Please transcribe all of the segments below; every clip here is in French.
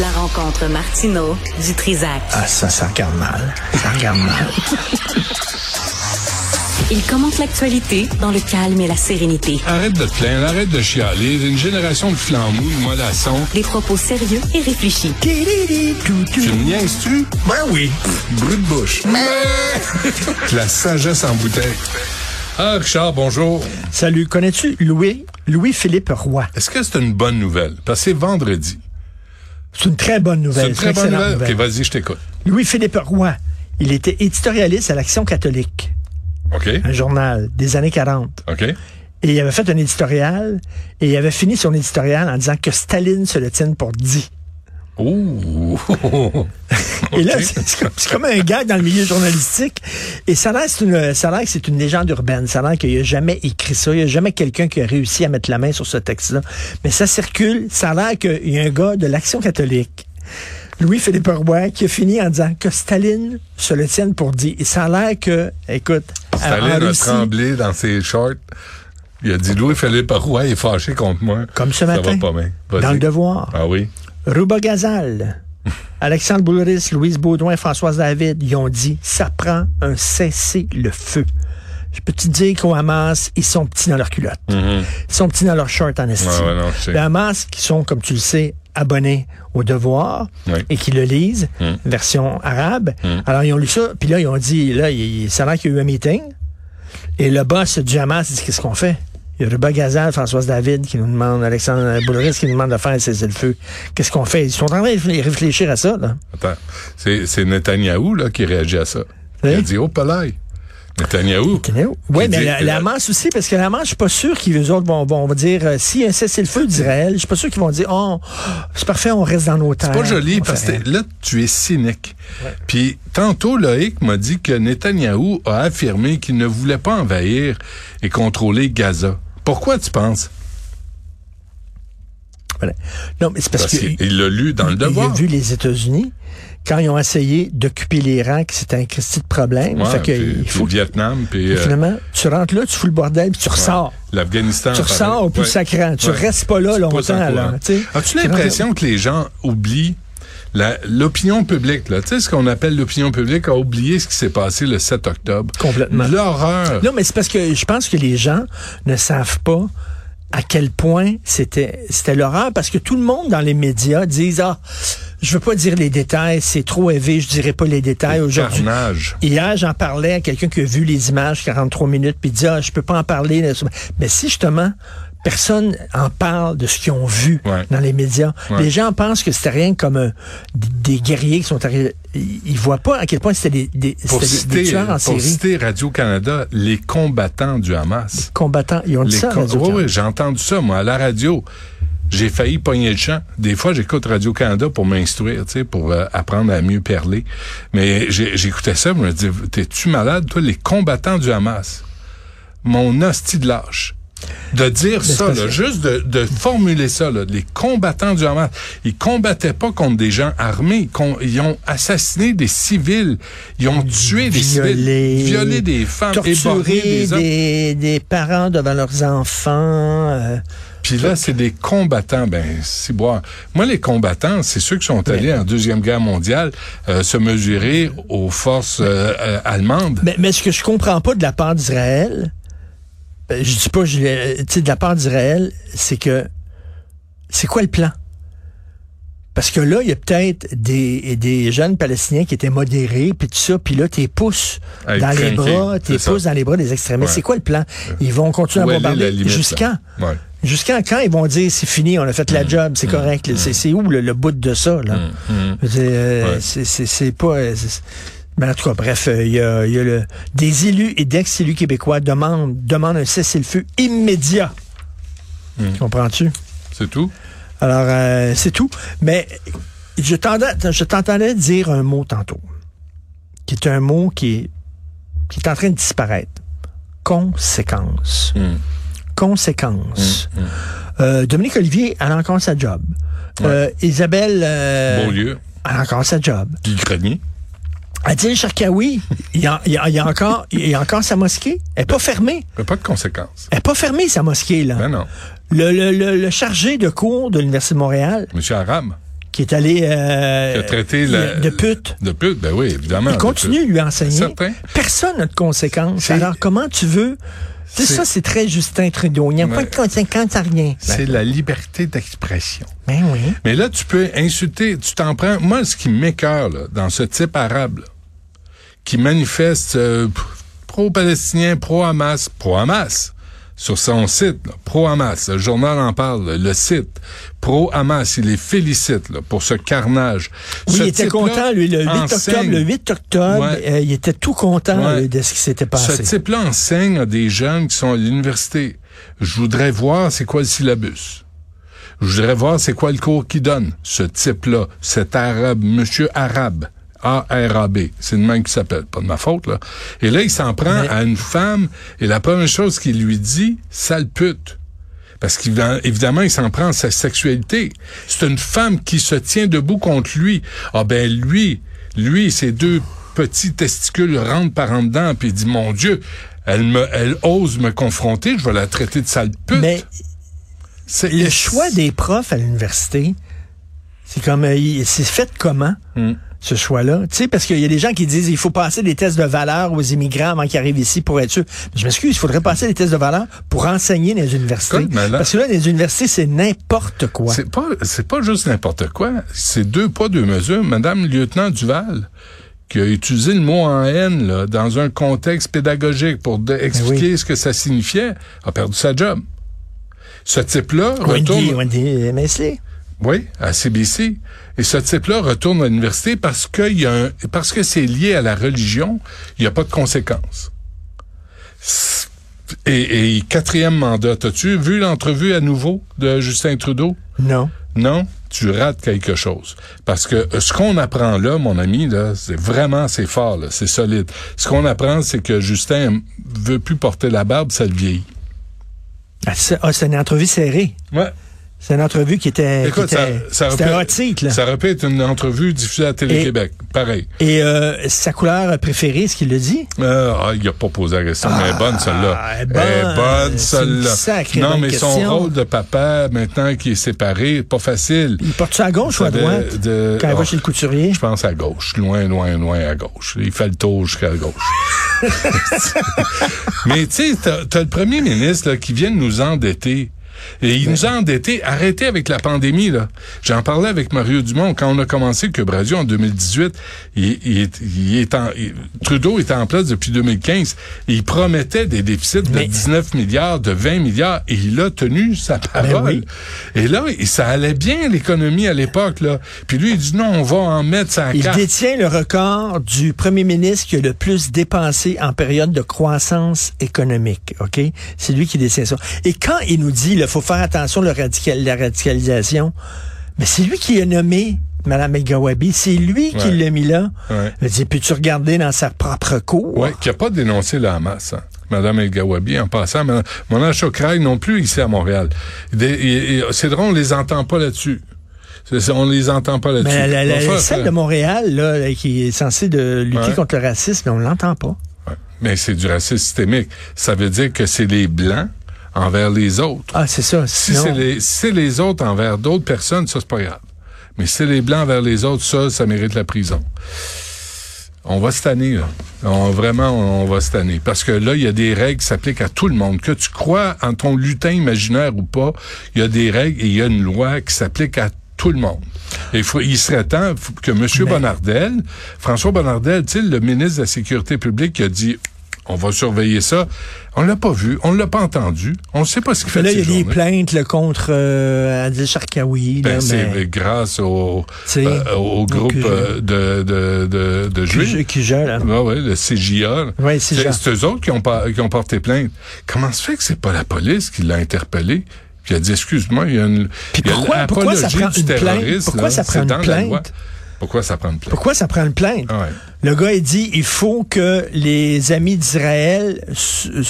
La rencontre Martino du Trizac. Ah, ça, ça regarde mal. Ça regarde mal. Il commente l'actualité dans le calme et la sérénité. Arrête de te plaindre, arrête de chialer. Une génération de flambous, de mollassons. Des propos sérieux et réfléchis. Tu me niaises-tu? Ben oui. Brut de bouche. La sagesse en bouteille. Ah, Richard, bonjour. Salut, connais-tu Louis, Louis-Philippe Roy? Est-ce que c'est une bonne nouvelle? Parce que c'est vendredi. C'est une très bonne C'est nouvelle. une très bonne excellente nouvelle. OK, vas-y, je t'écoute. Louis-Philippe Roy, il était éditorialiste à l'Action catholique, OK? un journal des années 40. OK? Et il avait fait un éditorial et il avait fini son éditorial en disant que Staline se le tienne pour dit. Ouh! Et là, c'est comme, un gag dans le milieu journalistique. Et ça a l'air, que c'est une légende urbaine. Ça a l'air qu'il n'a jamais écrit ça. Il n'y a jamais quelqu'un qui a réussi à mettre la main sur ce texte-là. Mais ça circule. Ça a l'air qu'il y a un gars de l'Action catholique, Louis-Philippe Roy, qui a fini en disant que Staline se le tienne pour dit. Et ça a l'air que, écoute, Staline a Russie, tremblé dans ses shorts. Il a dit, Louis-Philippe Roy est fâché contre moi. comme ce Ça matin, va pas bien. Dans le devoir. Ah oui? Ruba Gazal, Alexandre Boulris, Louise Baudouin, Françoise David, ils ont dit ça prend un cessez-le-feu. Je peux te dire qu'au Hamas, ils sont petits dans leur culotte? Ils sont petits dans leur short en estime. Mm-hmm. Ouais, ouais, non. Le Hamas, qui sont, comme tu le sais, abonnés au devoir et qui le lisent, Mm. version arabe. Alors, ils ont lu ça, puis là, ils ont dit, là, il, ça a l'air qu'il y a eu un meeting. Et le boss du Hamas dit, qu'est-ce qu'on fait? Il y a Ruba Gazal, Françoise David qui nous demande, Alexandre Boulris qui nous demande de faire cesser le feu. Qu'est-ce qu'on fait? Ils sont en train de réfléchir à ça, là. Attends. C'est, c'est Netanyahou, là, qui réagit à ça. Il a dit, oh, palais. Netanyahou. Oui, Qui mais dit- la, la Hamas aussi, parce que la Hamas, je suis pas sûr qu'ils autres vont, vont dire, euh, a un cessez-le-feu d'Israël, je suis pas sûr qu'ils vont dire, oh, c'est parfait, on reste dans nos terres. C'est pas joli parce que là, tu es cynique. Puis tantôt, Loïc m'a dit que Netanyahou a affirmé qu'il ne voulait pas envahir et contrôler Gaza. Pourquoi tu penses? Voilà. Non, mais c'est parce, Parce qu'il l'a lu dans le il a devoir. vu les États-Unis quand ils ont essayé d'occuper l'Iran, que c'était un Christi de problème. Ouais, fait que puis- il puis faut le Vietnam, puis euh, finalement, tu rentres là, tu fous le bordel, puis tu ressors. l'Afghanistan. Tu ressors au plus Ouais. sacrant. Tu restes pas là longtemps. là. As-tu l'impression que les gens oublient l'opinion publique, là, tu sais, ce qu'on appelle l'opinion publique a oublié ce qui s'est passé le 7 octobre. Complètement. L'horreur. Non, mais c'est parce que je pense que les gens ne savent pas à quel point c'était c'était l'horreur parce que tout le monde dans les médias disent ah je veux pas dire les détails c'est trop élevé je dirais pas les détails Le aujourd'hui carnage. Hier, j'en parlais à quelqu'un qui a vu les images 43 minutes, puis dit, ah, je peux pas en parler. Mais si justement, personne en parle de ce qu'ils ont vu Ouais. dans les médias, Ouais. les gens pensent que c'était rien comme des guerriers qui sont arrivés. Ils voient pas à quel point c'était des, des, des- tueurs en pour série. citer Radio-Canada, les combattants du Hamas. Combattants. Ils ont dit Les ça. à oui, oui, j'ai entendu ça, moi, à la radio. J'ai failli pogner le champ. Des fois, j'écoute Radio-Canada pour m'instruire, tu sais, pour euh, apprendre à mieux parler. Mais j'écoutais ça, je me disais, t'es-tu malade, toi, les combattants du Hamas? Mon hostie de lâche. De dire ça, là, juste de, de formuler ça, là, les combattants du Hamas, ils combattaient pas contre des gens armés, ils ont assassiné des civils, ils ont tué des civils, violé des femmes, torturer des des, des parents devant leurs enfants. euh, Puis là, c'est des combattants. Ben, c'est boire. Moi, les combattants, c'est ceux qui sont allés en Deuxième Guerre mondiale euh, se mesurer aux forces euh, allemandes. Mais, mais ce que je comprends pas de la part d'Israël, je dis pas, je l'ai- tu sais, de la part d'Israël, c'est que c'est quoi le plan? Parce que là, il y a peut-être des, des jeunes Palestiniens qui étaient modérés, puis tout ça, puis là, t'es pousses dans les bras, t'es pousses dans les bras des extrémistes. Ouais. C'est quoi le plan? Ils vont continuer Où à bombarder. Jusqu'à? Ouais. Jusqu'à quand ils vont dire c'est fini, on a fait Mm. la job, c'est correct. là. C'est où le, le bout de ça? là? Euh, Ouais. c'est pas... Mais en tout cas, bref, euh, il y, a, il y a le, des élus et d'ex-élus québécois demandent, demandent un cessez-le-feu immédiat. Mm. Comprends-tu? C'est tout? Alors, euh, c'est tout. Mais je t'entendais dire un mot tantôt, qui est un mot qui est, qui est en train de disparaître. Conséquence. Mm. Conséquence. Euh, Dominique Olivier, elle a encore sa job. Euh, Isabelle... Beaulieu, elle a encore sa job. Guy Grenier. Adil Sharkawi, il y a, il y a- encore, il y a encore sa mosquée. Elle n'est pas fermée. Il y a pas de conséquences. Elle n'est pas fermée, sa mosquée, là. Ben non. Le, le- le- le chargé de cours de l'Université de Montréal, Monsieur Aram. qui est allé euh, Qui a traité la- de pute. De pute, ben oui, évidemment. Il continue de lui enseigner. Certain. Personne n'a de conséquences. Alors, comment tu veux... C'est ça, c'est très Justin Trudeau. Il n'y a pas de conséquences à rien. C'est la liberté d'expression. Ben oui. Mais là, tu peux insulter, tu t'en prends. Moi, ce qui m'écœure, là, dans ce type arabe, là, qui manifeste euh, pro-palestinien, pro-Hamas, pro-Hamas, sur son site, là, pro-Hamas, le journal en parle, là, le site, pro-Hamas, il les félicite là, pour ce carnage. Oui, Ce il était content, lui, le 8 enseigne- octobre. Le 8 octobre, Ouais. euh, il était tout content Ouais. lui, de ce qui s'était Ce passé. type-là enseigne à des jeunes qui sont à l'université. Je voudrais voir c'est quoi le syllabus. Je voudrais voir c'est quoi le cours qu'il donne. Ce type-là, cet arabe, monsieur arabe, A-R-A-B, c'est le même qui s'appelle, pas de ma faute, là. Et là, il s'en prend Mais- à une femme, et la première chose qu'il lui dit, sale pute. Parce qu'évidemment, il s'en prend à sa sexualité. C'est une femme qui se tient debout contre lui. Ah ben lui, lui, ses deux petits testicules rentrent par en dedans, puis il dit, mon Dieu, elle me, elle ose me confronter, je vais la traiter de sale pute. Mais C'est- le choix des profs à l'université, c'est comme, euh, c'est fait comment? Hmm. Ce choix-là. Tu sais, parce qu'il y a des gens qui disent il faut passer des tests de valeur aux immigrants avant qu'ils arrivent ici pour être sûr. Je m'excuse, il faudrait passer des tests de valeur pour enseigner dans les universités. Là- parce que là, les universités, c'est n'importe quoi. C'est pas, c'est pas juste n'importe quoi. C'est deux pas, deux mesures. Madame lieutenant Duval, qui a utilisé le mot en haine, là, dans un contexte pédagogique pour de- expliquer oui. ce que ça signifiait, a perdu sa job. Ce type-là Wendy, retourne, Wendy Mesley. Oui, à CBC. Et ce type-là retourne à l'université parce que y a un- parce que c'est lié à la religion, il n'y a pas de conséquences. Et, et quatrième mandat, as-tu vu l'entrevue à nouveau de Justin Trudeau? Non. Non, tu rates quelque chose. Parce que euh, ce qu'on apprend là, mon ami, là, c'est vraiment, c'est fort, là, c'est solide. Ce qu'on apprend, c'est que Justin veut plus porter la barbe, ça le vieillit. Ah, c'est ah, c'est une entrevue serrée. Ouais. C'est une entrevue qui était. Écoute, qui ça, était- ça un pu- titre, là. ça être une entrevue diffusée à Télé-Québec. Pareil. Et euh, sa couleur préférée, ce qu'il le dit? Euh, ah, il a pas posé la question, mais elle est bonne, celle-là. elle est Elle est bonne. celle-là. Non, bonne mais son rôle de papa, maintenant qui est séparé, pas facile. Il porte ça à gauche ou à droite? de- quand il oh, va chez le couturier? Je pense à gauche, loin, loin, loin à gauche. Il fait le tour jusqu'à gauche. Mais tu sais, t'as t'as le premier ministre là, qui vient de nous endetter. Et il nous a endettés. Arrêtez avec la pandémie, là. J'en parlais avec Mario Dumont quand on a commencé Cube Radio en 2018. Il, il est, il est en, Trudeau était en place depuis 2015. Et il promettait des déficits de Mais- 19 milliards, de 20 milliards. Et il a tenu sa parole. Ben oui. Et là, ça allait bien, l'économie à l'époque, là. Puis lui, il dit non, on va en mettre sa Il carte. détient le record du premier ministre qui a le plus dépensé en période de croissance économique. OK? C'est lui qui détient ça. Et quand il nous dit, il faut faire attention à la radicalisation, mais c'est lui qui a nommé Mme El Gawabi. C'est lui qui l'a mis là. Ouais. Il dit, peux-tu regarder dans sa propre cour? Ouais, qui a pas dénoncé la Hamas, hein. Madame El Gawabi, en passant. Madame- Mona Chokraï non plus ici à Montréal. C'est drôle, on les entend pas là-dessus. On les entend pas là-dessus. Mais la, celle ça. de Montréal, là, qui est censée de lutter Ouais. contre le racisme, on l'entend pas. Mais c'est du racisme systémique. Ça veut dire que c'est les Blancs envers les autres. Ah, c'est ça. Si c'est les, si c'est les autres envers d'autres personnes, ça, c'est pas grave. Mais si c'est les Blancs envers les autres, ça, ça mérite la prison. On va se tanner, là. On, vraiment, on va se tanner. Parce que là, il y a des règles qui s'appliquent à tout le monde. Que tu crois en ton lutin imaginaire ou pas, il y a des règles et il y a une loi qui s'applique à tout le monde. Et il, faut, il serait temps que M. Mais- Bonnardel, François Bonnardel, tu sais, le ministre de la Sécurité publique, qui a dit on va surveiller ça. On l'a pas vu, on l'a pas entendu, on sait pas ce qu'il fait. là, il y a des plaintes là, contre euh, Adil Sharkawi. Ben, mais- grâce au, euh, au groupe QG. euh, de, de, de, de juifs. là. Ouais, ouais, le CJA. Ouais, c'est eux autres qui ont, pas- qui ont porté plainte. Comment se fait que c'est pas la police qui l'a interpellé? Puis il a dit, excuse-moi, il y a une... Puis il y a pourquoi- ça prend une plainte? Pourquoi là, ça prend une plainte? Pourquoi ça prend une plainte? Pourquoi ça prend une plainte? Ah ouais. Le gars, il dit, il faut que les amis d'Israël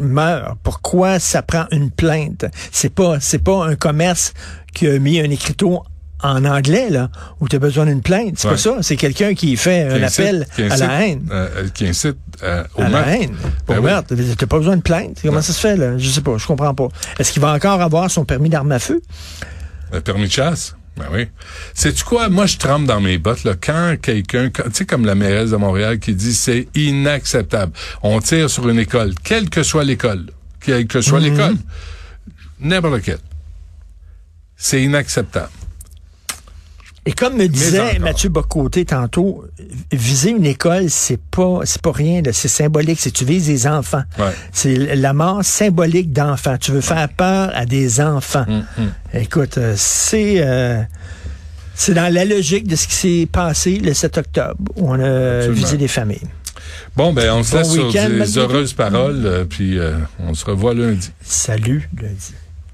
meurent. Pourquoi ça prend une plainte? C'est pas, c'est pas un commerce qui a mis un écriteau en anglais, là, où tu as besoin d'une plainte. C'est Ouais. pas ça. C'est quelqu'un qui fait Qui un incite- appel à la haine. euh, euh, qui incite euh, au À meurtre. la haine. Pour Ben oui. meurtre. T'as pas besoin de plainte. Comment Non. ça se fait, là? Je sais pas. Je comprends pas. Est-ce qu'il va encore avoir son permis d'arme à feu? Le permis de chasse. Ben oui. Sais-tu quoi? Moi, je tremble dans mes bottes, là. Quand quelqu'un, tu sais, comme la mairesse de Montréal qui dit c'est inacceptable. On tire sur une école, quelle que soit l'école, quelle que soit l'école, n'importe quelle. C'est inacceptable. Et comme me disait. Mathieu Bocoté tantôt, viser une école, c'est pas c'est pas rien, c'est symbolique, c'est tu vises des enfants. Ouais. C'est la mort symbolique d'enfants. Tu veux faire peur à des enfants. Hum, Écoute, euh, c'est euh, c'est dans la logique de ce qui s'est passé le 7 octobre, où on a Absolument. visé des familles. Bon, ben, on se Bon laisse sur des heureuses paroles, euh, puis euh, on se revoit lundi. Salut, lundi.